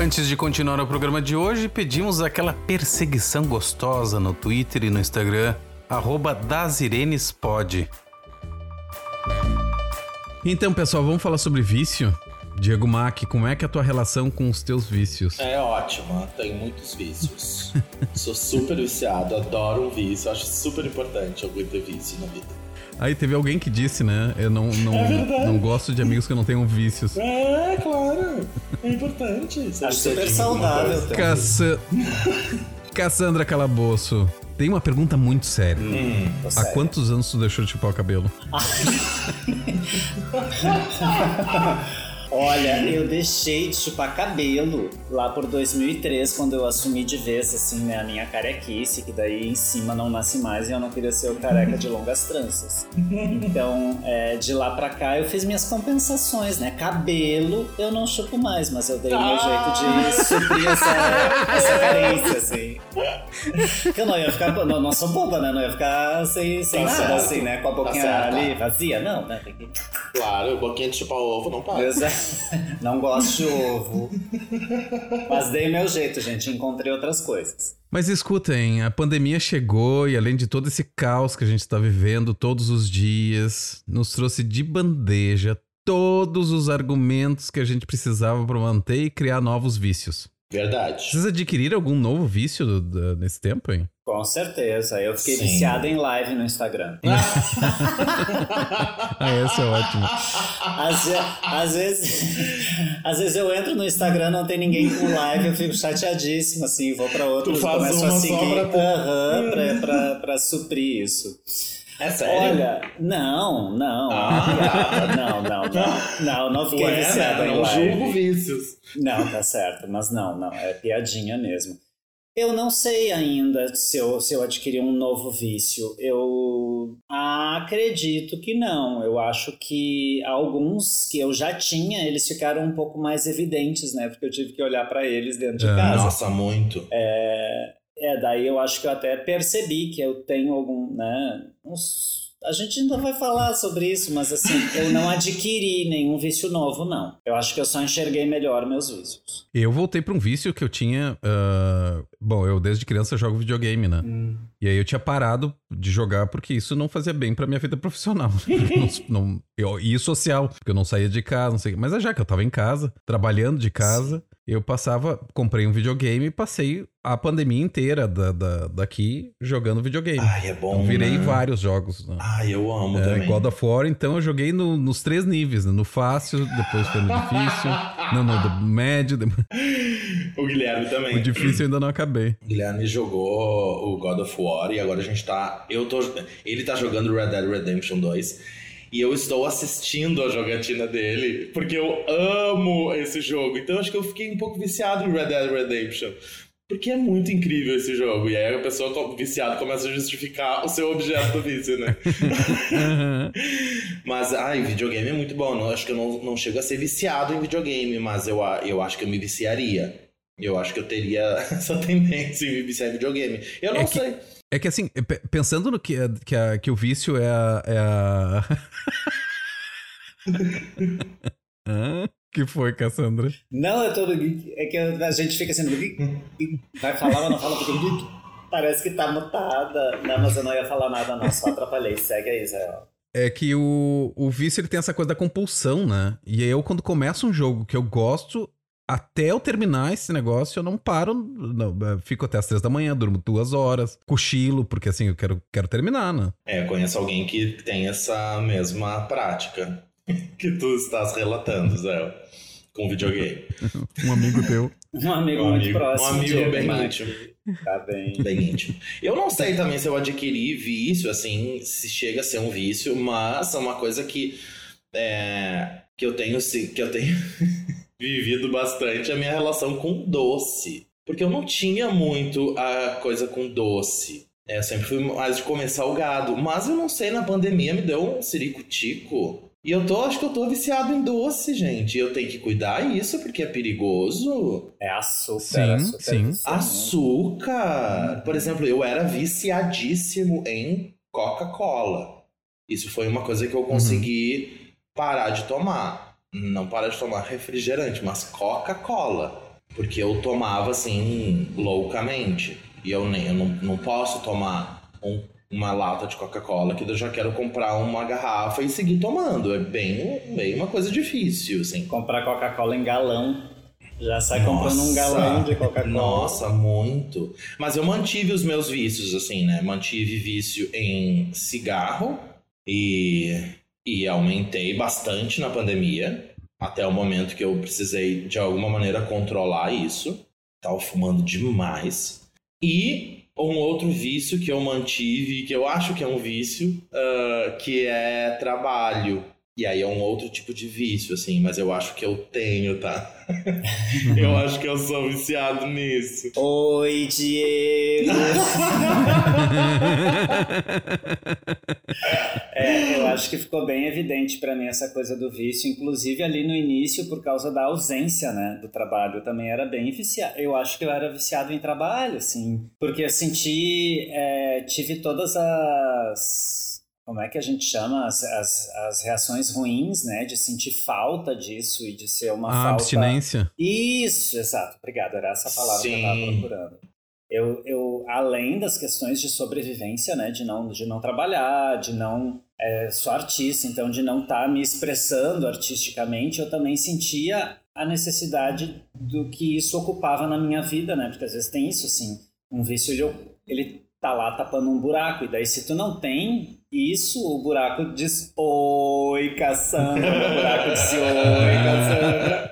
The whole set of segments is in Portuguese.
Antes de continuar o programa de hoje, pedimos aquela perseguição gostosa no Twitter e no Instagram, arroba dasirenespod. Então, pessoal, vamos falar sobre vício? Diego Mack, como é que é a tua relação com os teus vícios? É ótima, tenho muitos vícios. Sou super viciado, adoro um vício, acho super importante alguém ter vício na vida. Aí teve alguém que disse, né? Eu não, não, É não gosto de amigos que não tenham vícios. É, claro, é importante. Acho super saudável também. Caça... Cassandra Calabouço, tem uma pergunta muito séria. Hum, Há quantos anos tu deixou de chupar o cabelo? Olha, eu deixei de chupar cabelo lá por 2003, quando eu assumi de vez, assim, né, a minha carequice, que daí em cima não nasce mais e eu não queria ser o careca de longas tranças. Então, é, de lá pra cá, eu fiz minhas compensações, né? Cabelo eu não chupo mais, mas eu dei meu jeito de suprir essa, essa carência, assim. Que eu não ia ficar, não, não sou boba, né? Não ia ficar sem, sem Tá nada, assim, né? Com a Tá boquinha certo. ali vazia. Não, né? Claro, boquinha de chupar ovo não para. É. Não gosto de ovo. Mas dei meu jeito, gente. Encontrei outras coisas. Mas escutem, a pandemia chegou e além de todo esse caos que a gente está vivendo todos os dias, nos trouxe de bandeja todos os argumentos que a gente precisava para manter e criar novos vícios. Verdade. Vocês adquiriram algum novo vício do- do- nesse tempo, hein? Com certeza. Eu fiquei Sim. viciada em live no Instagram. Ah, esse é ótimo. Às, às vezes, às vezes eu entro no Instagram, não tem ninguém com live, eu fico chateadíssimo, assim, vou pra outro Tu faz começo a uma só seguir pra aham, pra, pra, pra suprir isso. É sério? Olha, não, não, Ah. não, não, não, não, não fiquei Ué, viciada né? em não live. julgo vícios. Não, tá certo, mas não, não, é piadinha mesmo. Eu não sei ainda se eu, se eu adquiri um novo vício. Eu acredito que não. Eu acho que alguns que eu já tinha, eles ficaram um pouco mais evidentes, né? Porque eu tive que olhar pra eles dentro de Ah. casa. Nossa, muito. É, é, daí eu acho que eu até percebi que eu tenho algum, né? uns- a gente ainda vai falar sobre isso, mas assim, eu não adquiri nenhum vício novo, não. Eu acho que eu só enxerguei melhor meus vícios. Eu voltei para um vício que eu tinha. ah, Bom, eu desde criança jogo videogame, né? E aí eu tinha parado de jogar porque isso não fazia bem pra minha vida profissional. não, não- eu- e social, porque eu não saía de casa, não sei. o quê. Mas é já que eu tava em casa, trabalhando de casa, eu passava, comprei um videogame e passei a pandemia inteira da, da- daqui jogando videogame. Ai, é bom. Então virei né? vários jogos. Né? Ai, eu amo É, também. God of War, então eu joguei no- nos três níveis, né? no fácil, depois foi no difícil, não, no do médio, depois- O Guilherme também. o difícil eu ainda não acabei. O Guilherme jogou o God of War e agora a gente tá. Eu tô. Ele tá jogando Red Dead Redemption 2. E eu estou assistindo a jogatina dele, porque eu amo esse jogo. Então acho que eu fiquei um pouco viciado em Red Dead Redemption. Porque é muito incrível esse jogo. E aí a pessoa viciada começa a justificar o seu objeto do vício, né? mas, ai, videogame é muito bom. Não, acho que eu não, não chego a ser viciado em videogame, mas eu, eu acho que eu me viciaria. Eu acho que eu teria essa tendência em me viciar em videogame. Eu não É que- sei. É que assim, pe- pensando no que, que, a- que o vício é a. É a... Hã? que foi, Cassandra? Não, eu tô. É que a gente fica assim. Vai falar, mas não fala porque. Parece que tá mutada. Não, mas eu não ia falar nada, não. Só atrapalhei. Segue aí, Zé. É que o, o vício ele tem essa coisa da compulsão, né? E aí eu, quando começo um jogo que eu gosto, até eu terminar esse negócio, eu não paro. Não, eu fico até as três da manhã, durmo duas horas, cochilo, porque assim, eu quero, quero terminar, né? É, eu conheço alguém que tem essa mesma prática que tu estás relatando, Zé, com videogame. Um amigo teu. Um amigo Um muito amigo- próximo. um amigo bem íntimo. Tá bem. Bem íntimo. Eu não sei também se eu adquiri vício, assim, se chega a ser um vício, mas é uma coisa que, é, que eu tenho, sim- que eu tenho vivido bastante, é a minha relação com doce. Porque eu não tinha muito a coisa com doce. É, eu sempre fui mais de comer salgado. Mas eu não sei, na pandemia me deu um ciricutico. E eu tô, acho que eu tô viciado em doce, gente. E eu tenho que cuidar isso porque é perigoso. É açúcar. Sim, açúcar sim. viciante. Açúcar! Por exemplo, eu era viciadíssimo em Coca-Cola. Isso foi uma coisa que eu consegui parar de tomar. Não parar de tomar refrigerante, mas Coca-Cola. Porque eu tomava assim loucamente. E eu, nem, eu não, não posso tomar um- uma lata de Coca-Cola que eu já quero comprar uma garrafa e seguir tomando. É bem, bem uma coisa difícil, assim. Comprar Coca-Cola em galão. Já sai comprando um Nossa. galão de Coca-Cola. Nossa, muito. Mas eu mantive os meus vícios, assim, né? Mantive vício em cigarro e, e aumentei bastante na pandemia. Até o momento que eu precisei, de alguma maneira, controlar isso. Tava fumando demais. E um outro vício que eu mantive, que eu acho que é um vício, ah, que é trabalho. E aí é um outro tipo de vício, assim, mas eu acho que eu tenho, tá? eu acho que eu sou viciado nisso. Oi, Diego! É, eu acho que ficou bem evidente pra mim essa coisa do vício, inclusive ali no início por causa da ausência, né, do trabalho. Eu também era bem viciado. Eu acho que eu era viciado em trabalho, assim, porque eu senti, é, tive todas as como é que a gente chama as, as, as reações ruins, né, de sentir falta disso e de ser uma A falta abstinência. isso, exato. Obrigado, era essa palavra que eu estava Sim. procurando. Eu, eu, além das questões de sobrevivência, né, de não, de não trabalhar, de não é, sou artista, então de não estar me expressando artisticamente, eu também sentia a necessidade do que isso ocupava na minha vida, né, porque às vezes tem isso, assim, um vício ele, ele tá lá tapando um buraco, e daí se tu não tem isso, o buraco diz Oi, Cassandra, o buraco diz Oi, Cassandra.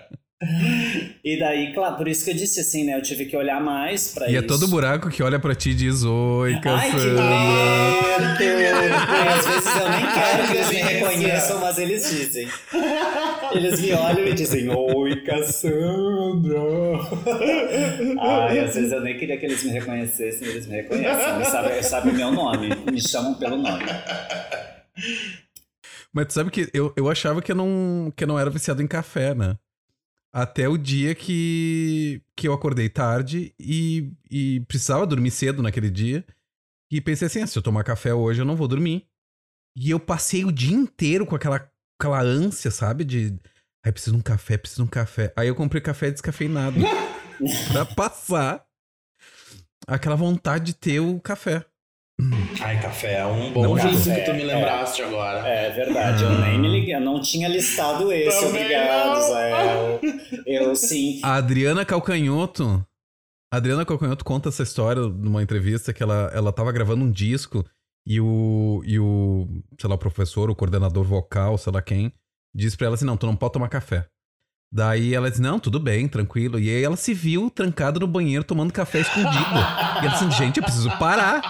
E daí, claro, por isso que eu disse assim, né? Eu tive que olhar mais pra E isso. é todo buraco que olha pra ti e diz: Oi, Ai, que! Ai, às vezes eu nem quero que eles me reconheçam, mas eles dizem. Eles me olham e dizem, Oi, Cassandra! Ai, às vezes eu nem queria que eles me reconhecessem, eles me reconhecem. Eles sabem, sabem o meu nome, me chamam pelo nome. Mas tu sabe que eu, eu achava que eu, não, que eu não era viciado em café, né? Até o dia que, que eu acordei tarde e, e precisava dormir cedo naquele dia. E pensei assim: ah, se eu tomar café hoje, eu não vou dormir. E eu passei o dia inteiro com aquela, aquela ânsia, sabe? De. Ai, preciso de um café, preciso de um café. Aí eu comprei café descafeinado. pra passar aquela vontade de ter o café. Ai, café é um bom Não, café, que tu me é. lembraste agora. É verdade, eu nem me liguei, eu não tinha listado esse, Também obrigado, não. Zael. Eu sim. A Adriana Calcanhoto. A Adriana Calcanhoto conta essa história numa entrevista que ela, ela tava gravando um disco e o, e o, sei lá, o professor, o coordenador vocal, sei lá quem, disse pra ela assim: não, tu não pode tomar café. Daí ela disse: não, tudo bem, tranquilo. E aí ela se viu trancada no banheiro tomando café escondido. e ela disse: gente, eu preciso parar.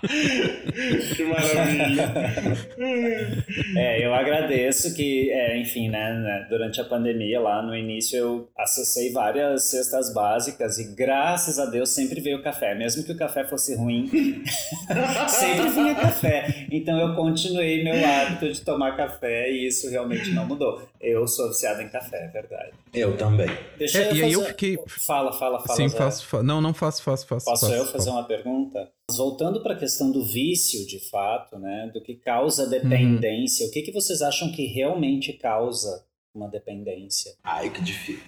que maravilha. É, eu agradeço que, é, enfim, né, né, durante a pandemia lá no início eu acessei várias cestas básicas e graças a Deus sempre veio café, mesmo que o café fosse ruim, sempre vinha café. Então eu continuei meu hábito de tomar café e isso realmente não mudou. Eu sou viciado em café, é verdade. Eu também. Deixa É, eu e aí eu fazer- fiquei- Fala, fala, fala. Sim, Zé. faço. fa- Não, não faço, faço, faço. Posso faço, eu fazer faço. uma pergunta? Voltando para a questão do vício, de fato, né, do que causa dependência, o que, que vocês acham que realmente causa uma dependência? Ai, que difícil.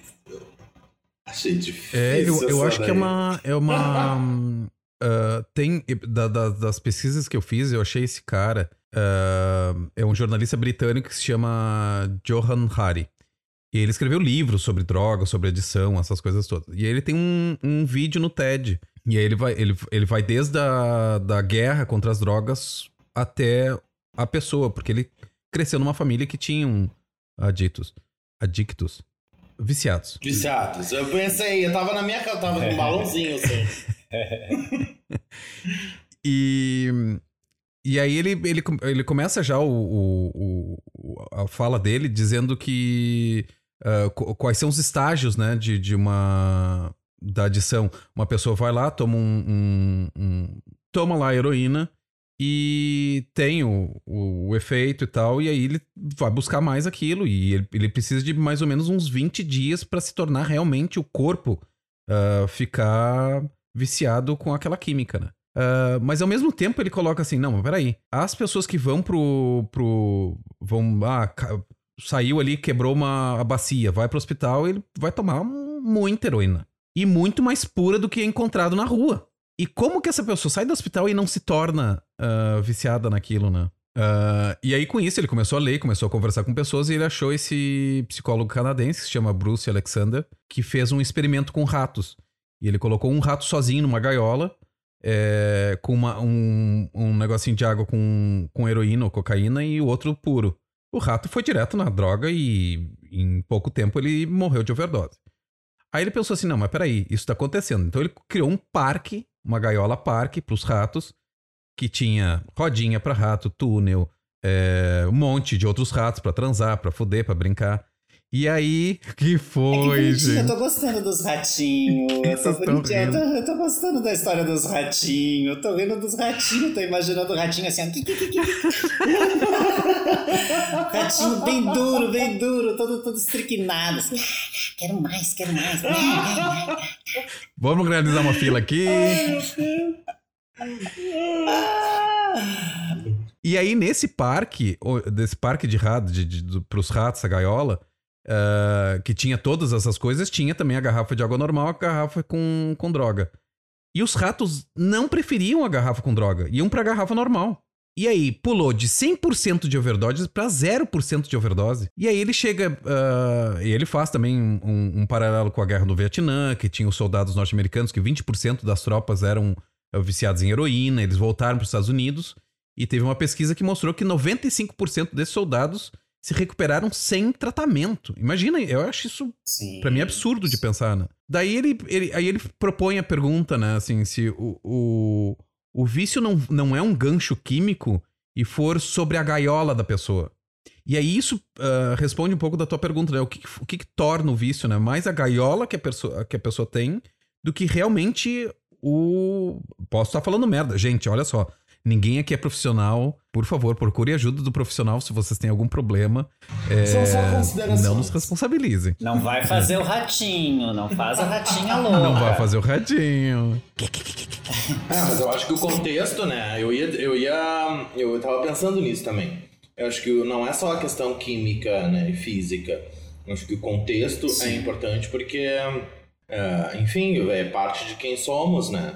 Achei difícil. É, eu, eu acho que é daí. uma. É uma ah, tem. da- da- das pesquisas que eu fiz, eu achei esse cara. ah, é um jornalista britânico que se chama Johan Hari. E ele escreveu livros sobre drogas, sobre adição, essas coisas todas. E ele tem um, um vídeo no TED. E aí ele vai, ele, ele vai desde a da guerra contra as drogas até a pessoa, porque ele cresceu numa família que tinha um aditos. Adictos. Viciados. Viciados. Eu pensei, eu tava na minha casa, tava com um balãozinho assim. E, e aí ele, ele, ele começa já o, o, o a fala dele dizendo que uh, quais são os estágios né, de, de uma da adição. Uma pessoa vai lá, toma um, um, um toma lá a heroína e tem o, o, o, efeito e tal, e aí ele vai buscar mais aquilo, e ele, ele precisa de mais ou menos uns 20 dias para se tornar realmente o corpo uh, ficar viciado com aquela química, né? Uh, mas ao mesmo tempo ele coloca assim: não, mas peraí. As pessoas que vão pro. pro vão. Ah, saiu ali, quebrou uma a bacia, vai pro hospital, ele vai tomar muita heroína. E muito mais pura do que é encontrado na rua. E como que essa pessoa sai do hospital e não se torna uh, viciada naquilo, né? Uh, e aí, com isso, ele começou a ler, começou a conversar com pessoas e ele achou esse psicólogo canadense, que se chama Bruce Alexander, que fez um experimento com ratos. E ele colocou um rato sozinho numa gaiola é, com uma, um, um negocinho de água com, com heroína ou cocaína e o outro puro. O rato foi direto na droga e em pouco tempo ele morreu de overdose. Aí ele pensou assim: não, mas peraí, isso tá acontecendo. Então ele criou um parque, uma gaiola parque para os ratos, que tinha rodinha para rato, túnel, é, um monte de outros ratos para transar, para fuder, para brincar. E aí, que foi, é que gente? Eu tô gostando dos ratinhos. Eu tô, eu, tô, eu tô gostando da história dos ratinhos. Tô vendo dos ratinhos, tô imaginando o ratinho assim, ratinho bem duro, bem duro, todo, todo estriquinado. Assim. Quero mais, quero mais. Vamos realizar uma fila aqui. E aí, nesse parque, desse parque de rato, de, de, de, pros ratos, a gaiola, uh, que tinha todas essas coisas, tinha também a garrafa de água normal, a garrafa com, com droga. E os ratos não preferiam a garrafa com droga, iam pra garrafa normal. E aí, pulou de 100% de overdose para 0% de overdose. E aí ele chega. Uh, e ele faz também um, um, paralelo com a guerra do Vietnã, que tinha os soldados norte-americanos, que 20% das tropas eram viciados em heroína, eles voltaram para os Estados Unidos. E teve uma pesquisa que mostrou que 95% desses soldados se recuperaram sem tratamento. Imagina, eu acho isso para mim absurdo de pensar, né? Daí ele, ele, aí ele propõe a pergunta, né, assim, se o, o, o vício não, não é um gancho químico e for sobre a gaiola da pessoa. E aí isso uh, responde um pouco da tua pergunta, né? O que, o que, que torna o vício, né? Mais a gaiola que a, pessoa, que a pessoa tem do que realmente o... Posso estar falando merda. Gente, olha só. Ninguém aqui é profissional. Por favor, procure ajuda do profissional se vocês têm algum problema. É, São só considerações. Não nos responsabilizem. Não vai fazer o ratinho. Não faz a ratinha louca. Não vai fazer o ratinho. É, mas eu acho que o contexto, né? Eu ia, eu ia, eu tava pensando nisso também. Eu acho que não é só a questão química, né, e física. Eu acho que o contexto é Sim. é importante porque, é, enfim, é parte de quem somos, né?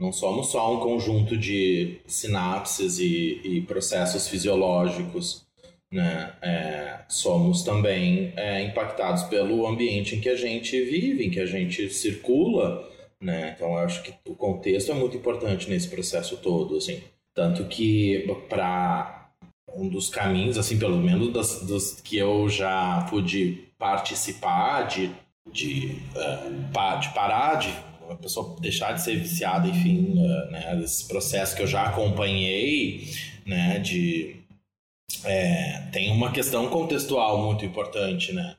Não somos só um conjunto de sinapses e, e processos fisiológicos, né? É, somos também é, impactados pelo ambiente em que a gente vive, em que a gente circula, né? Então, eu acho que o contexto é muito importante nesse processo todo, assim. Tanto que para um dos caminhos, assim, pelo menos dos, dos que eu já pude participar de, de, uh, de parar de a pessoa deixar de ser viciada, enfim, uh, né, esse processo que eu já acompanhei, né, de é, tem uma questão contextual muito importante, né,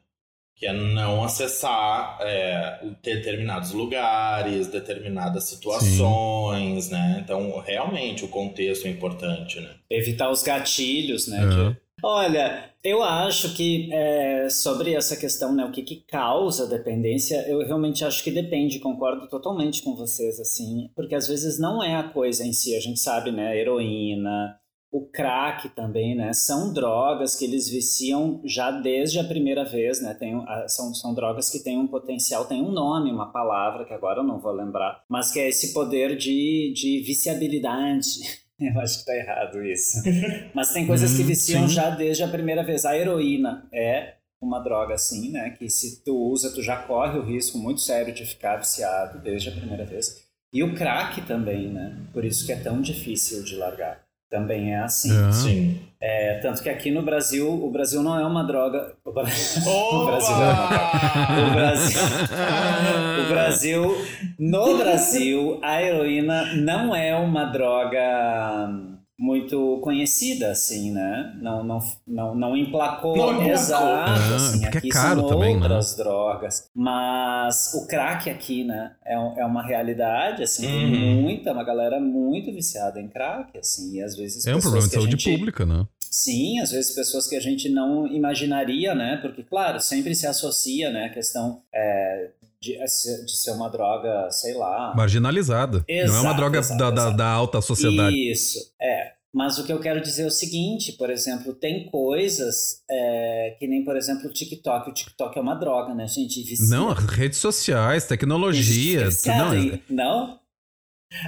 que é não acessar é, determinados lugares, determinadas situações, Sim. né, então realmente o contexto é importante, né. Evitar os gatilhos, né, uhum. que Olha, eu acho que é, sobre essa questão, né, o que, que causa dependência, eu realmente acho que depende, concordo totalmente com vocês, assim, porque às vezes não é a coisa em si, a gente sabe, né, heroína, o crack também, né, são drogas que eles viciam já desde a primeira vez, né, tem, são, são drogas que têm um potencial, tem um nome, uma palavra que agora eu não vou lembrar, mas que é esse poder de, de viciabilidade, Eu acho que tá errado isso. Mas tem coisas que hum, viciam já desde a primeira vez. A heroína é uma droga assim, né? Que se tu usa, tu já corre o risco muito sério de ficar viciado desde a primeira vez. E o crack também, né? Por isso que é tão difícil de largar. Também é assim. Ah. Sim. É, tanto que aqui no Brasil, o Brasil não é uma droga. O Bra- o Brasil não é uma droga. O Brasil, o Brasil, no Brasil, a heroína não é uma droga muito conhecida, assim, né? Não, não, não, não emplacou. Não emplacou. Exato, Ah, assim, porque é aqui caro são também, né? outras drogas. Mas o crack aqui, né? É, é uma realidade, assim, Uhum. muita, uma galera muito viciada em crack, assim, e às vezes É um problema de saúde gente- pública, né? Sim, às vezes pessoas que a gente não imaginaria, né? Porque, claro, sempre se associa, né? A questão é, de, de ser uma droga, sei lá. Marginalizada. não é uma Exato, droga exato, da, da- exato. da alta sociedade. Isso, é. Mas o que eu quero dizer é o seguinte, por exemplo, tem coisas é, que nem, por exemplo, o TikTok. O TikTok é uma droga, né, gente? Vicia. Não, redes sociais, tecnologia. Não, em- não?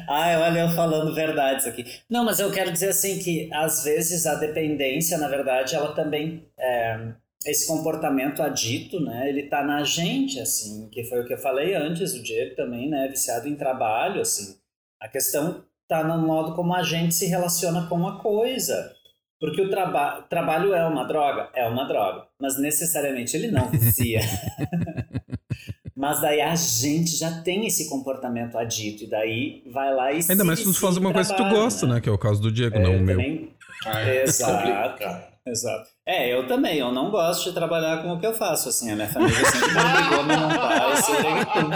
Ai, olha eu falando verdades aqui. Não, mas eu quero dizer assim que às vezes a dependência, na verdade, ela também é, esse comportamento adito, né? Ele tá na gente, assim, que foi o que eu falei antes, o Diego também, né? Viciado em trabalho, assim. A questão tá no modo como a gente se relaciona com a coisa. Porque o traba trabalho é uma droga? É uma droga. Mas necessariamente ele não vicia. Mas daí a gente já tem esse comportamento adito. E daí vai lá e se Ainda mais se tu vicia faz uma coisa que tu trabalho, gosta, né? Que é o caso do Diego, não É, o meu. também- Ai, Exato. complicado. Exato. É, eu também. Eu não gosto de trabalhar com o que eu faço. Assim, a minha família sempre me obrigou a me montar e ser drag queen.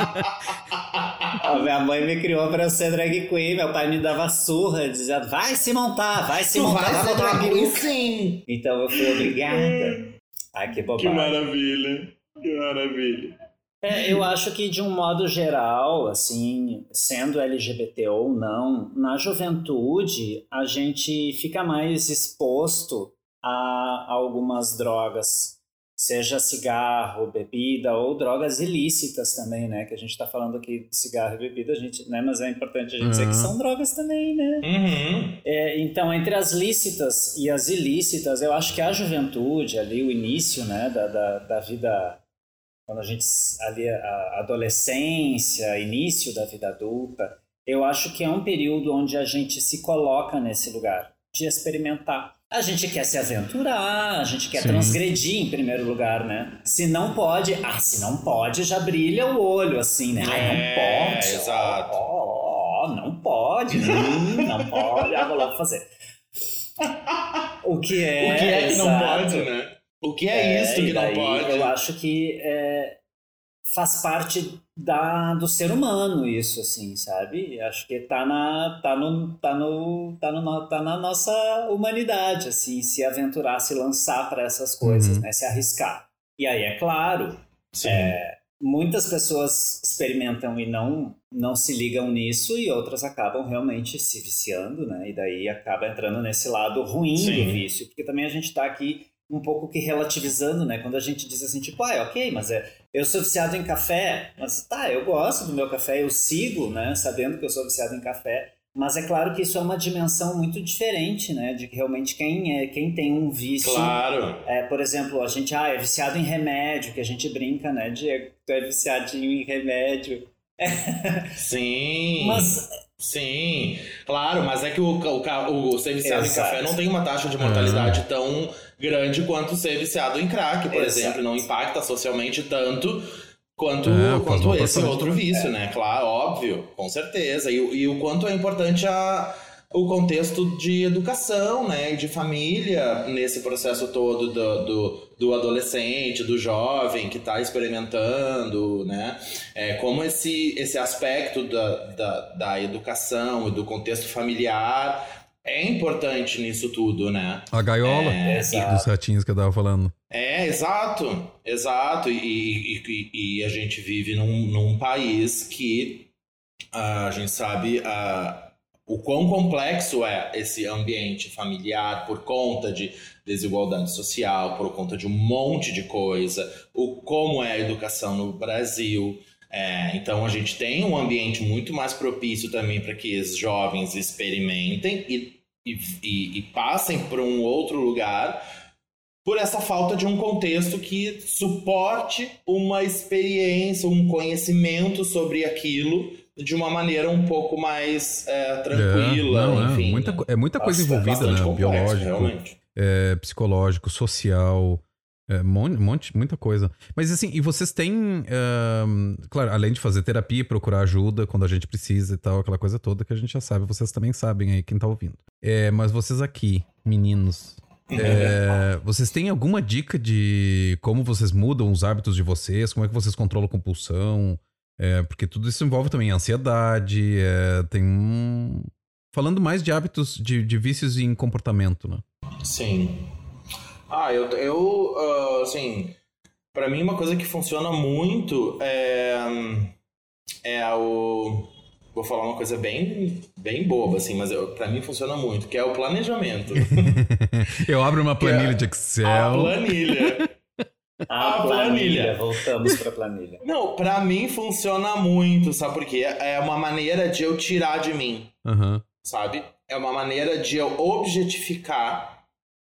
A minha mãe me criou pra eu ser drag queen. Meu pai me dava surra, dizia: vai se montar, vai se montar, vai botar uma peruca. sim. Então eu fui obrigada. Ai, que Que bobagem. maravilha. Que maravilha. É, eu acho que de um modo geral, assim, sendo LGBT ou não, na juventude a gente fica mais exposto a algumas drogas, seja cigarro, bebida ou drogas ilícitas também, né? Que a gente está falando aqui de cigarro e bebida, a gente, né? Mas é importante a gente dizer Uhum. que são drogas também, né? Uhum. É, então, entre as lícitas e as ilícitas, eu acho que a juventude, ali, o início né, da, da, da vida, quando a gente, ali, a adolescência, início da vida adulta, eu acho que é um período onde a gente se coloca nesse lugar de experimentar. A gente quer se aventurar, a gente quer Sim. transgredir em primeiro lugar, né? Se não pode, ah, se não pode, já brilha o olho, assim, né? É, não pode. exato. Ó, ó, não pode, hum, não pode, ah, vou logo fazer. O que é. o que é que não pode, né? O que é, isso e que não pode? Eu acho que é, faz parte da, do ser humano isso, assim, sabe? Acho que tá na, tá no, tá no, tá no, tá na nossa humanidade, assim, se aventurar, se lançar para essas coisas, Uhum. né? Se arriscar. E aí, é claro, Sim. muitas pessoas experimentam e não não se ligam nisso e outras acabam realmente se viciando, né? E daí acaba entrando nesse lado ruim Sim. do vício, porque também a gente está aqui um pouco que relativizando, né? Quando a gente diz assim, tipo, ah, é ok, mas é, eu sou viciado em café, mas tá, eu gosto do meu café, eu sigo, né? Sabendo que eu sou viciado em café, mas é claro que isso é uma dimensão muito diferente, né? De que realmente quem é, quem tem um vício Claro. é, por exemplo, a gente ah, é viciado em remédio, que a gente brinca, né, Diego? Tu é viciadinho em remédio. Sim. Mas, Sim, claro, mas é que o, o, ca- o ser viciado Exato. em café não tem uma taxa de mortalidade tão grande quanto ser viciado em crack, por Exato. exemplo. Não impacta socialmente tanto quanto, É, quanto esse outro vício, né? Claro, óbvio, com certeza. E, o- e o quanto é importante a, o contexto de educação, né? E de família nesse processo todo do, do, do adolescente, do jovem que está experimentando, né? É, como esse, esse aspecto da, da, da educação e do contexto familiar é importante nisso tudo, né? A gaiola É, dos ratinhos que eu tava falando. É, exato, exato. E, e, e- a gente vive num, num país que ah, a gente sabe ah, o quão complexo é esse ambiente familiar por conta de desigualdade social, por conta de um monte de coisa, o como é a educação no Brasil. É, então a gente tem um ambiente muito mais propício também para que os jovens experimentem e, e, e- e passem para um outro lugar por essa falta de um contexto que suporte uma experiência, um conhecimento sobre aquilo de uma maneira um pouco mais é, tranquila, É, não, enfim. É muita, é muita coisa envolvida, né? complexo, Biológico, é, psicológico, social, é, mon- monte, muita coisa. Mas assim, e vocês têm, claro, além de fazer terapia, procurar ajuda quando a gente precisa e tal, aquela coisa toda que a gente já sabe, vocês também sabem aí, quem tá ouvindo. É, mas vocês aqui, meninos, é, vocês têm alguma dica de como vocês mudam os hábitos de vocês? Como é que vocês controlam a compulsão? É, porque tudo isso envolve também ansiedade, é, tem um... Falando mais de hábitos, de, de vícios em comportamento, né? Sim. Ah, eu, eu ah, assim, pra mim uma coisa que funciona muito é, é o... Vou falar uma coisa bem, bem boba, assim, mas eu, pra mim funciona muito, que é o planejamento. Eu abro uma planilha de A Excel. planilha. A A planilha. planilha. Voltamos pra planilha. Não, pra mim funciona muito, sabe por quê? É uma maneira de eu tirar de mim, Aham. sabe? É uma maneira de eu objetificar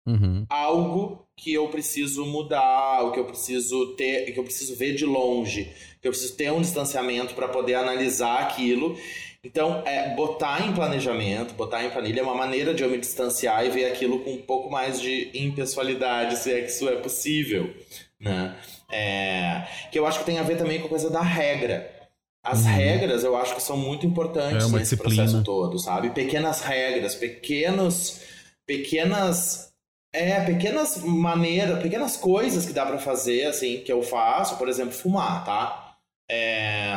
Uhum. algo que eu preciso mudar, o que eu preciso ter, que eu preciso ver de longe, que eu preciso ter um distanciamento para poder analisar aquilo. Então, é botar em planejamento, botar em planilha é uma maneira de eu me distanciar e ver aquilo com um pouco mais de impessoalidade, se é que isso é possível, né? É, que eu acho que tem a ver também com a coisa da regra. As Uhum. regras eu acho que são muito importantes É nesse disciplina. processo todo, sabe? Pequenas regras, pequenos, pequenas é, pequenas maneiras, pequenas coisas que dá pra fazer, assim, que eu faço, por exemplo, fumar, tá? É,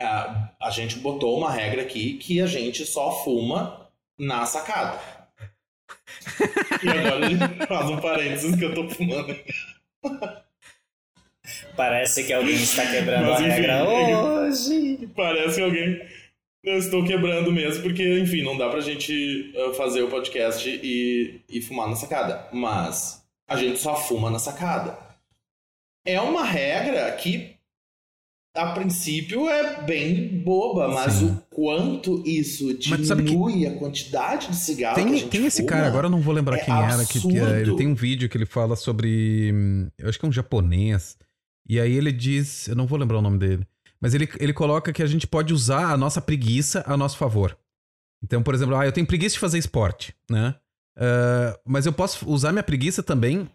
a, a gente botou uma regra aqui que a gente só fuma na sacada. e agora a gente faz um parênteses que eu tô fumando. Parece que alguém está quebrando Mas, a enfim, regra é- hoje. Parece que alguém. Eu estou quebrando mesmo, porque, enfim, não dá pra gente uh, fazer o podcast e, e fumar na sacada. Mas a gente só fuma na sacada. É uma regra que, a princípio, é bem boba, mas Sim. o quanto isso que- diminui a quantidade de cigarro que a Tem, gente tem esse fuma, cara, agora eu não vou lembrar é quem era, que, é, ele absurdo. tem um vídeo que ele fala sobre. hum, Eu acho que é um japonês. E aí ele diz. Eu não vou lembrar o nome dele. Mas ele, ele coloca que a gente pode usar a nossa preguiça a nosso favor. Então, por exemplo, ah, eu tenho preguiça de fazer esporte, né? Ah, mas eu posso usar minha preguiça também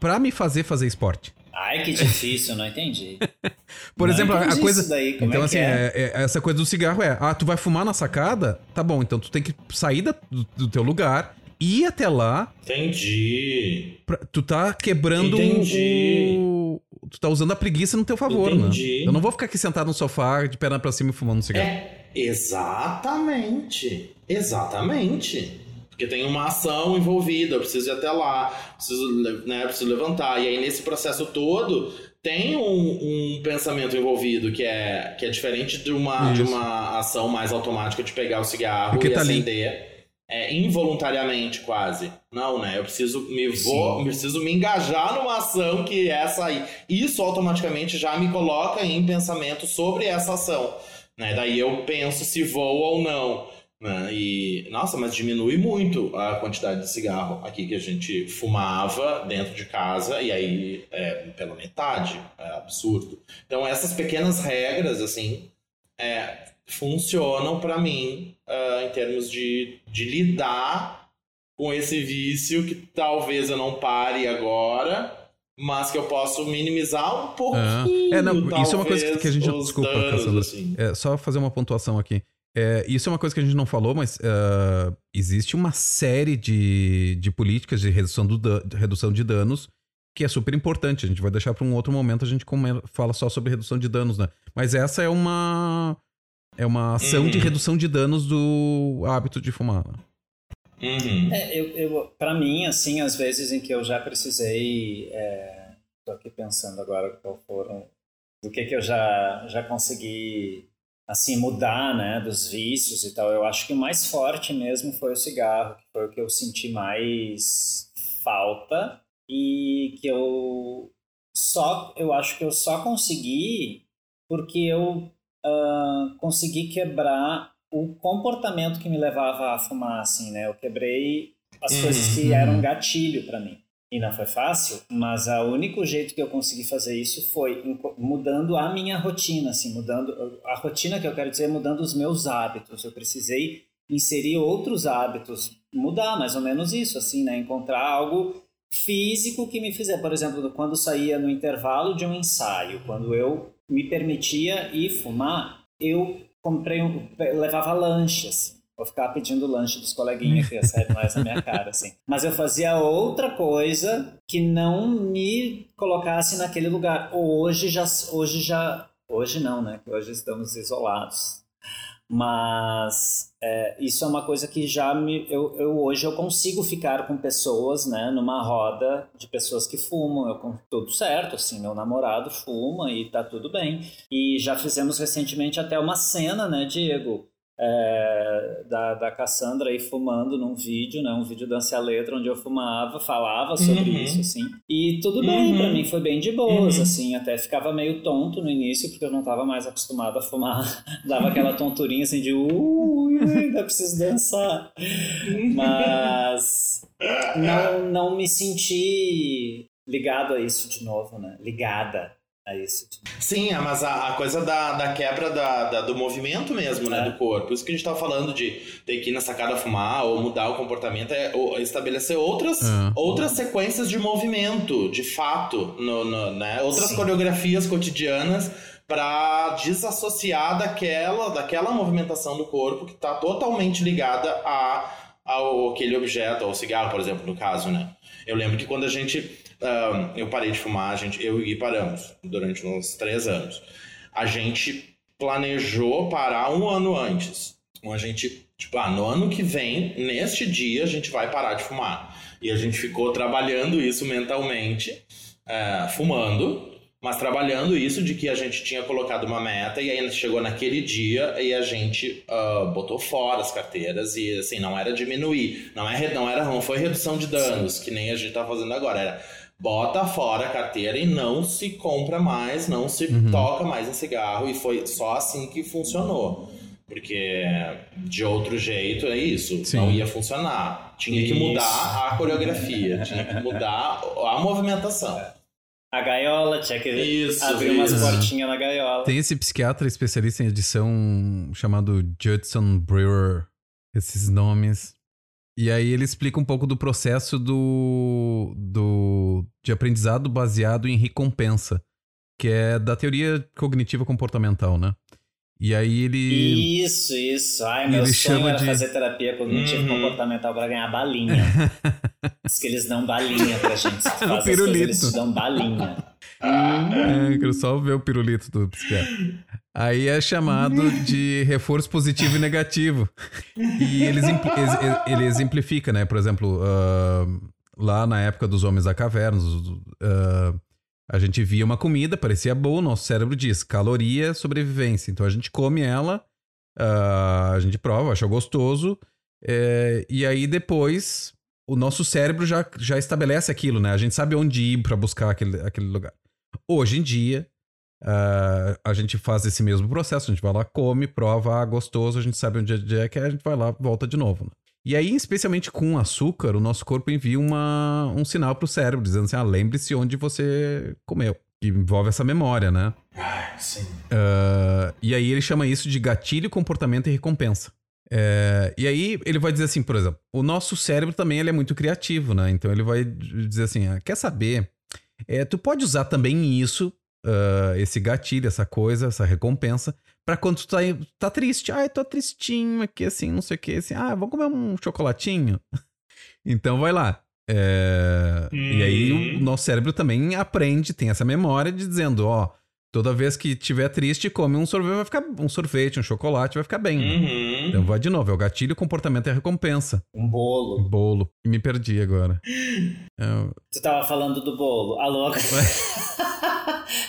pra me fazer fazer esporte. Ai, que difícil, não entendi. Por Não exemplo, a entendi coisa. isso daí, como então, é assim, que é? é- é- essa coisa do cigarro é: ah, tu vai fumar na sacada? Tá bom, então tu tem que sair da- do, do teu lugar, ir até lá, Entendi. pra- tu tá quebrando Entendi. O. Tu tá usando a preguiça no teu favor, Entendi. né? Eu não vou ficar aqui sentado no sofá, de perna pra cima e fumando um cigarro. É, exatamente. Exatamente. Porque tem uma ação envolvida, eu preciso ir até lá, preciso, né, preciso levantar. E aí, nesse processo todo, tem um, um pensamento envolvido que é, que é diferente de uma, de uma ação mais automática de pegar o cigarro Porque e tá ali. É, involuntariamente, quase. Não, né? Eu preciso me vou, Sim. preciso me engajar numa ação que é essa aí. Isso automaticamente já me coloca em pensamento sobre essa ação. Né? Daí eu penso se vou ou não. Né? E, nossa, mas diminui muito a quantidade de cigarro aqui que a gente fumava dentro de casa, e aí é pela metade. É absurdo. Então, essas pequenas regras, assim, é, funcionam pra mim ah, em termos de, de lidar com esse vício que talvez eu não pare agora, mas que eu posso minimizar um pouquinho. É, não, isso é uma coisa que- a gente. Desculpa, danos, assim. É, só fazer uma pontuação aqui. É, isso é uma coisa que a gente não falou, mas ah, existe uma série de, de políticas de redução, do de redução de danos que é super importante. A gente vai deixar para um outro momento, a gente fala só sobre redução de danos, né? Mas essa é uma. É uma ação de Uhum. redução de danos do hábito de fumar. Uhum. É, eu, eu, pra mim, assim, às vezes em que eu já precisei, é, tô aqui pensando agora qual foram, do que que eu já, já consegui, assim, mudar, né, dos vícios e tal. Eu acho que o mais forte mesmo foi o cigarro, que foi o que eu senti mais falta e que eu só, eu acho que eu só consegui porque eu ah, consegui quebrar o comportamento que me levava a fumar, assim, né? Eu quebrei as Uhum. coisas que eram gatilho pra mim. E não foi fácil, mas o único jeito que eu consegui fazer isso foi mudando a minha rotina, assim, mudando a rotina que eu quero dizer, mudando os meus hábitos. Eu precisei inserir outros hábitos, mudar mais ou menos isso, assim, né? Encontrar algo físico que me fizer, por exemplo, quando saía no intervalo de um ensaio, quando eu me permitia ir fumar, eu comprei um, levava lanches. Vou ficar pedindo lanche dos coleguinhas que recebem mais na minha cara, assim. Mas eu fazia outra coisa que não me colocasse naquele lugar. Hoje já, hoje já, hoje não, né? Hoje estamos isolados mas é, isso é uma coisa que já me eu, eu, hoje eu consigo ficar com pessoas né numa roda de pessoas que fumam. Eu tudo certo assim meu namorado fuma e tá tudo bem. E já fizemos recentemente até uma cena né Diego é, da, da Cassandra aí fumando num vídeo, né? Um vídeo dança a letra onde eu fumava, falava sobre uhum. isso, assim. E tudo bem, uhum. pra mim foi bem de boas, uhum. assim. Até ficava meio tonto no início, porque eu não tava mais acostumado a fumar. Dava aquela tonturinha assim de, ui, ainda preciso dançar. Mas não, não me senti ligado a isso de novo, né? Ligada é isso. Sim, é, mas a, a coisa da, da quebra da, da, do movimento mesmo, né, é. do corpo. Isso que a gente tava falando de ter que ir na sacada fumar ou mudar o comportamento é estabelecer outras, é. outras sequências de movimento, de fato, no, no né, outras Sim. coreografias cotidianas para desassociar daquela, daquela movimentação do corpo que está totalmente ligada a, ao aquele objeto, ao cigarro, por exemplo, no caso, né? Eu lembro que quando a gente eu parei de fumar, a gente, eu e Gui paramos durante uns três anos. A gente planejou parar um ano antes. Então a gente, tipo, ah, no ano que vem, neste dia, a gente vai parar de fumar. E a gente ficou trabalhando isso mentalmente, uh, fumando, mas trabalhando isso de que a gente tinha colocado uma meta e aí chegou naquele dia e a gente uh, botou fora as carteiras e assim não era diminuir, não é não era não foi redução de danos que nem a gente tá fazendo agora, era bota fora a carteira e não se compra mais, não se uhum. toca mais em cigarro. E foi só assim que funcionou. Porque de outro jeito é isso, Sim. não ia funcionar. Tinha isso. que mudar a coreografia, tinha que mudar a movimentação. A gaiola, tinha que isso, abrir umas portinhas na gaiola. Tem esse psiquiatra especialista em edição chamado Judson Brewer, esses nomes. E aí ele explica um pouco do processo do, do de aprendizado baseado em recompensa, que é da teoria cognitiva comportamental, né? E aí ele. Isso, isso. Ai, meu ele sonho era de... fazer terapia cognitivo uhum. comportamental para ganhar balinha. Diz que eles dão balinha pra gente. Se tu faz pirulito. Coisas, eles te dão balinha. É, quero só ver o pirulito do psiquiatra. Aí é chamado de reforço positivo e negativo. E ele, ele exemplifica, né? Por exemplo, uh, lá na época dos Homens da Caverna, uh, a gente via uma comida, parecia boa, nosso cérebro diz caloria, sobrevivência. Então a gente come ela, uh, a gente prova, acha gostoso, é, e aí depois o nosso cérebro já, já estabelece aquilo, né? A gente sabe onde ir para buscar aquele, aquele lugar. Hoje em dia, Uh, a gente faz esse mesmo processo, a gente vai lá, come, prova, ah, gostoso, a gente sabe onde é que é, a gente vai lá, volta de novo. Né? E aí, especialmente com açúcar, o nosso corpo envia uma, um sinal pro cérebro, dizendo assim, ah, lembre-se onde você comeu. Que envolve essa memória, né? Ah, sim. Uh, e aí ele chama isso de gatilho, comportamento e recompensa. É, e aí ele vai dizer assim, por exemplo, o nosso cérebro também ele é muito criativo, né? Então ele vai dizer assim, ah, quer saber? É, tu pode usar também isso uh, esse gatilho, essa coisa, essa recompensa, para quando tu tá, tá triste. Ai, tô tristinho aqui, assim, não sei o que, assim, ah, vamos comer um chocolatinho? então vai lá. É... Hum. E aí o hum. nosso cérebro também aprende, tem essa memória de dizendo, ó, toda vez que tiver triste, come um sorvete, vai ficar um sorvete, um chocolate, vai ficar bem. Uhum. Então vai de novo, é o gatilho, o comportamento é a recompensa. Um bolo. Um bolo. Me perdi agora. É... Tu tava falando do bolo. Alô?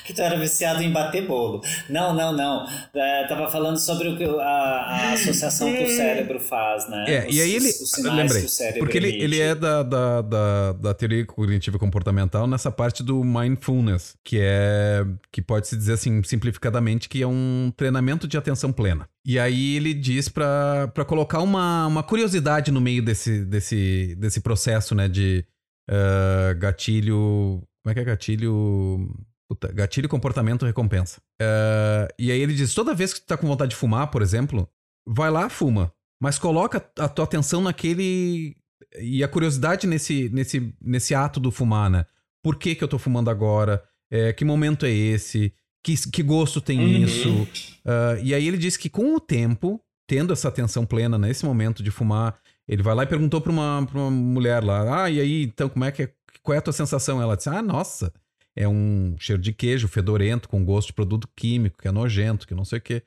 que tu era viciado em bater bolo. Não, não, não. É, tava falando sobre o que, a, a associação que o cérebro faz, né? É, os, e aí ele. lembrei. porque ele, ele é da, da, da, da teoria cognitiva comportamental nessa parte do mindfulness, que é. que pode se dizer assim, simplificadamente, que é um treinamento de atenção plena. E aí ele diz para colocar uma, uma curiosidade no meio desse, desse, desse processo, né? De, ah, gatilho. Como é que é gatilho? Puta, gatilho, comportamento, recompensa. Ah, e aí ele diz: toda vez que tu tá com vontade de fumar, por exemplo, vai lá, fuma. Mas coloca a tua atenção naquele. E a curiosidade nesse, nesse, nesse ato do fumar, né? Por que, que eu tô fumando agora? É, que momento é esse? Que, que gosto tem Uhum. isso? Ah, e aí ele diz que com o tempo, tendo essa atenção plena nesse momento de fumar, ele vai lá e perguntou pra uma, pra uma mulher lá: Ah, e aí, então, como é que é, qual é a tua sensação? Ela disse: Ah, nossa, é um cheiro de queijo fedorento, com gosto de produto químico, que é nojento, que não sei o quê.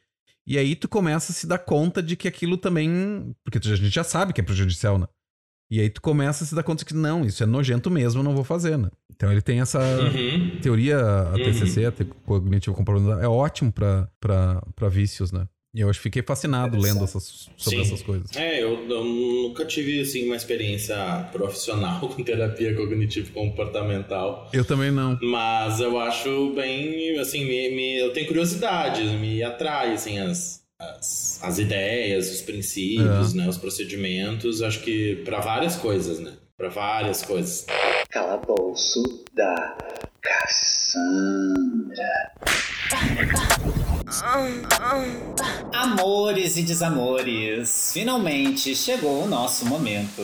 E aí tu começa a se dar conta de que aquilo também. Porque a gente já sabe que é prejudicial, né? E aí tu começa a se dar conta que não, isso é nojento mesmo, eu não vou fazer, né? Então ele tem essa Uhum. teoria, a Uhum. TCC, a cognitivo comportamental, é ótimo pra vícios, né? E eu acho que fiquei fascinado lendo essas, sobre Sim. essas coisas. É, eu, eu nunca tive assim uma experiência profissional com terapia cognitivo-comportamental, Eu também não. mas eu acho bem, assim, me, me- eu tenho curiosidade, me atrai assim as, as, as ideias, os princípios, né, os procedimentos, acho que pra várias coisas, né? Pra várias coisas. Calabouço da Cassandra. Amores e desamores, finalmente chegou o nosso momento.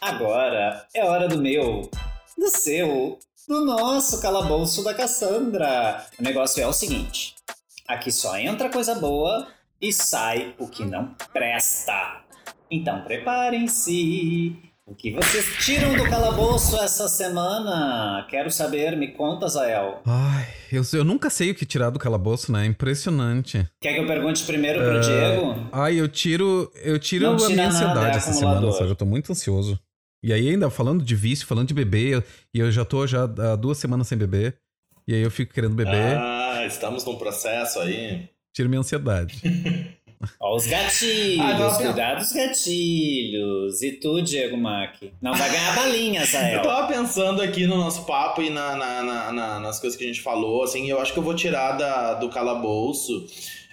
Agora é hora do meu, do seu, do nosso calabouço da Cassandra. O negócio é o seguinte: aqui só entra coisa boa e sai o que não presta. Então preparem-se. O que vocês tiram do calabouço essa semana? Quero saber, me conta, Zael. Ai, eu, eu nunca sei o que tirar do calabouço, né? É impressionante. Quer que eu pergunte primeiro pro Diego? Ai, eu tiro, eu tiro a minha nada, ansiedade é essa semana, sabe? Eu tô muito ansioso. E aí, ainda falando de vício, falando de beber, eu- e eu já tô já há duas semanas sem beber. E aí eu fico querendo beber, Ah, estamos num processo aí. Tiro minha ansiedade. Ó, os gatilhos, Ah, cuidado dos gatilhos. E tu, Diego Mack? Não vai ganhar balinha, Eu Zael. tava pensando aqui no nosso papo e na, na- na- na- nas coisas que a gente falou, assim, eu acho que eu vou tirar da, do calabouço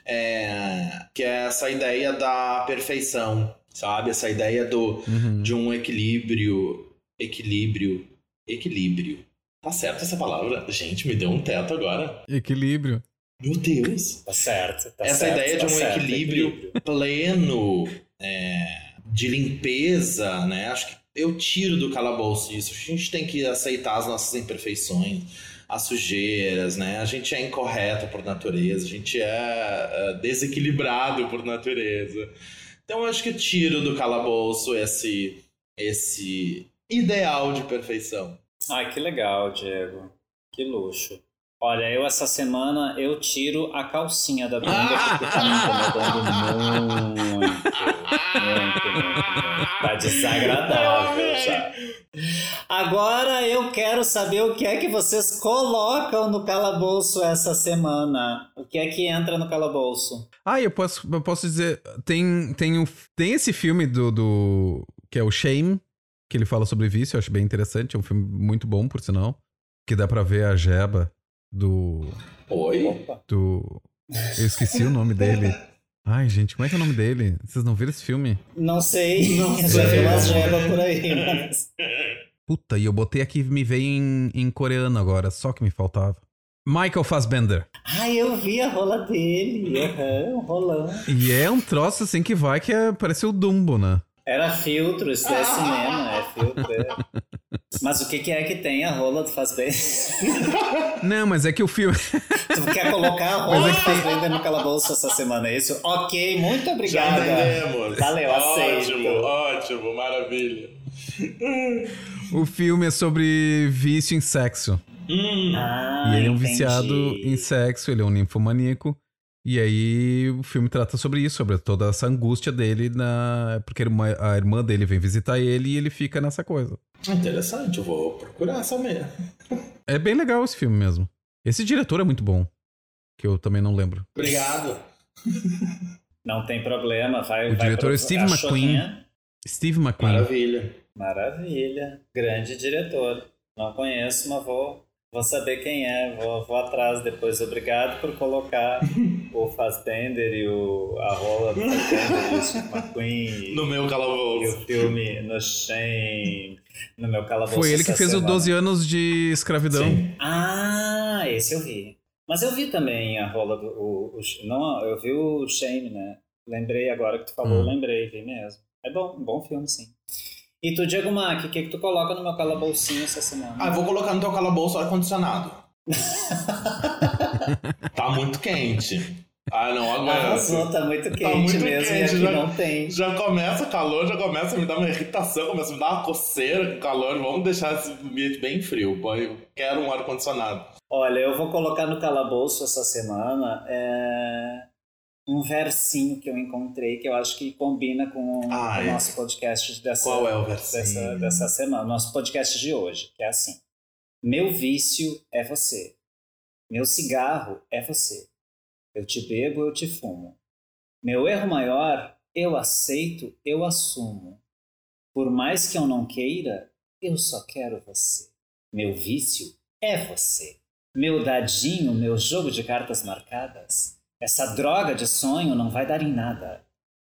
é, que é essa ideia da perfeição, sabe? Essa ideia do, Uhum. de um equilíbrio, equilíbrio, equilíbrio. Tá certo essa palavra? Gente, me deu um teto agora. Equilíbrio. Meu Deus! Tá certo. Tá essa certo, ideia de tá um certo, equilíbrio, pleno, é, de limpeza, né? Acho que eu tiro do calabouço isso. A gente tem que aceitar as nossas imperfeições, as sujeiras, né? A gente é incorreto por natureza, a gente é, é, desequilibrado por natureza. Então acho que eu tiro do calabouço esse, esse ideal de perfeição. Ai, que legal, Diego. Que luxo. Olha, eu essa semana eu tiro a calcinha da bunda porque tá me incomodando muito. Muito, muito, muito. Tá desagradável já. Agora eu quero saber o que é que vocês colocam no calabouço essa semana. O que é que entra no calabouço? Ah, eu posso, eu posso dizer, tem, tem, o, tem esse filme do, do. que é o Shame, que ele fala sobre vício, eu acho bem interessante. É um filme muito bom, por sinal. Que dá pra ver a jeba do. Oi? Opa. do. Eu esqueci o nome dele. Ai, gente, como é que é o nome dele? Vocês não viram esse filme? Não sei. Não Já sei. vi umas jebas por aí. Mas... Puta, e eu botei aqui me veio em, em coreano agora, só que me faltava. Michael Fassbender. Ai, eu vi a rola dele. Aham, um rolão. E é um troço assim que vai que é, parece o Dumbo, né? Era filtro, isso é cinema, é filtro. é. Mas o que, que é que tem a rola do Fazbender? Não, mas é que o filme. tu quer colocar a rola do Fazbender no calabouço essa semana, é isso? Ok, muito Já obrigada. entendemos. Valeu, aceito. Ótimo, ótimo, maravilha. o filme é sobre vício em sexo. Hum, Ah, e ele é um entendi. viciado em sexo, ele é um ninfomaníaco. E aí o filme trata sobre isso, sobre toda essa angústia dele, na... porque a irmã, dele vem visitar ele e ele fica nessa coisa. interessante, eu vou procurar saber. É bem legal esse filme mesmo. Esse diretor é muito bom, que eu também não lembro. Obrigado. Não tem problema, vai. O vai diretor pro- é Steve McQueen. Choquinha. Steve McQueen. Maravilha. Maravilha. Grande diretor. Não conheço, mas vou, Vou saber quem é, vou, vou atrás depois. Obrigado por colocar o Fassbender e o, a rola do Fassbender e o Steve McQueen. No meu E calabouço. o filme no Shame, no meu calabouço. Foi ele que fez o semana. 12 anos de escravidão. Sim. Ah, esse eu vi. Mas eu vi também a rola do. O, o- não, eu vi o Shame, né? Lembrei agora que tu falou, Hum. lembrei, vi mesmo. É bom, um bom filme, sim. E tu, Diego Mack, o que, que tu coloca no meu calaboucinho essa semana? Ah, eu vou colocar no teu calabouço ar-condicionado. tá muito quente. Ah, não Arrasou, aguento. tá muito quente muito mesmo quente, já- não tem. Já começa o calor, já começa a me dar uma irritação, começa a me dar uma coceira com o calor. Vamos deixar esse ambiente bem frio. Pô, eu quero um ar-condicionado. Olha, eu vou colocar no calabouço essa semana é, um versinho que eu encontrei que eu acho que combina com Ah, o é. nosso podcast dessa, Qual é o versinho? dessa, dessa semana, nosso podcast de hoje, que é assim: Meu vício é você, meu cigarro é você, eu te bebo, eu te fumo. Meu erro maior, eu aceito, eu assumo. Por mais que eu não queira, eu só quero você. Meu vício é você. Meu dadinho, meu jogo de cartas marcadas. Essa droga de sonho não vai dar em nada.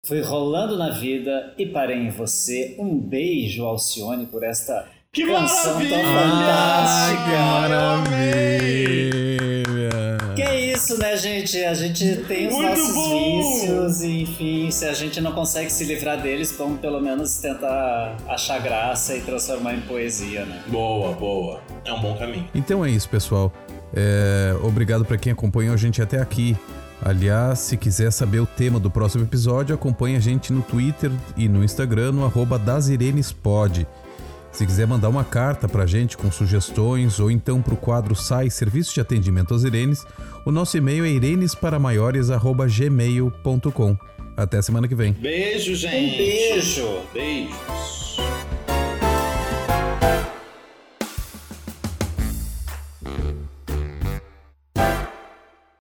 Fui rolando na vida e parei em você. Um beijo, Alcione, por esta Que canção tão maravilha! fantástica. maravilha! Que é isso, né, gente? A gente tem os Muito nossos bom! vícios, e, enfim, se a gente não consegue se livrar deles, vamos pelo menos tentar achar graça e transformar em poesia, né? Boa, boa. É um bom caminho. Então é isso, pessoal. É, Obrigado para quem acompanhou a gente até aqui. Aliás, se quiser saber o tema do próximo episódio, acompanhe a gente no Twitter e no Instagram, no arroba dasirenespod. Se quiser mandar uma carta pra gente com sugestões ou então pro quadro SAI Serviço de Atendimento às Irenes, o nosso e-mail é irenesparamaiores.gmail.com. Até semana que vem. Beijo, Um gente. beijo! Beijos.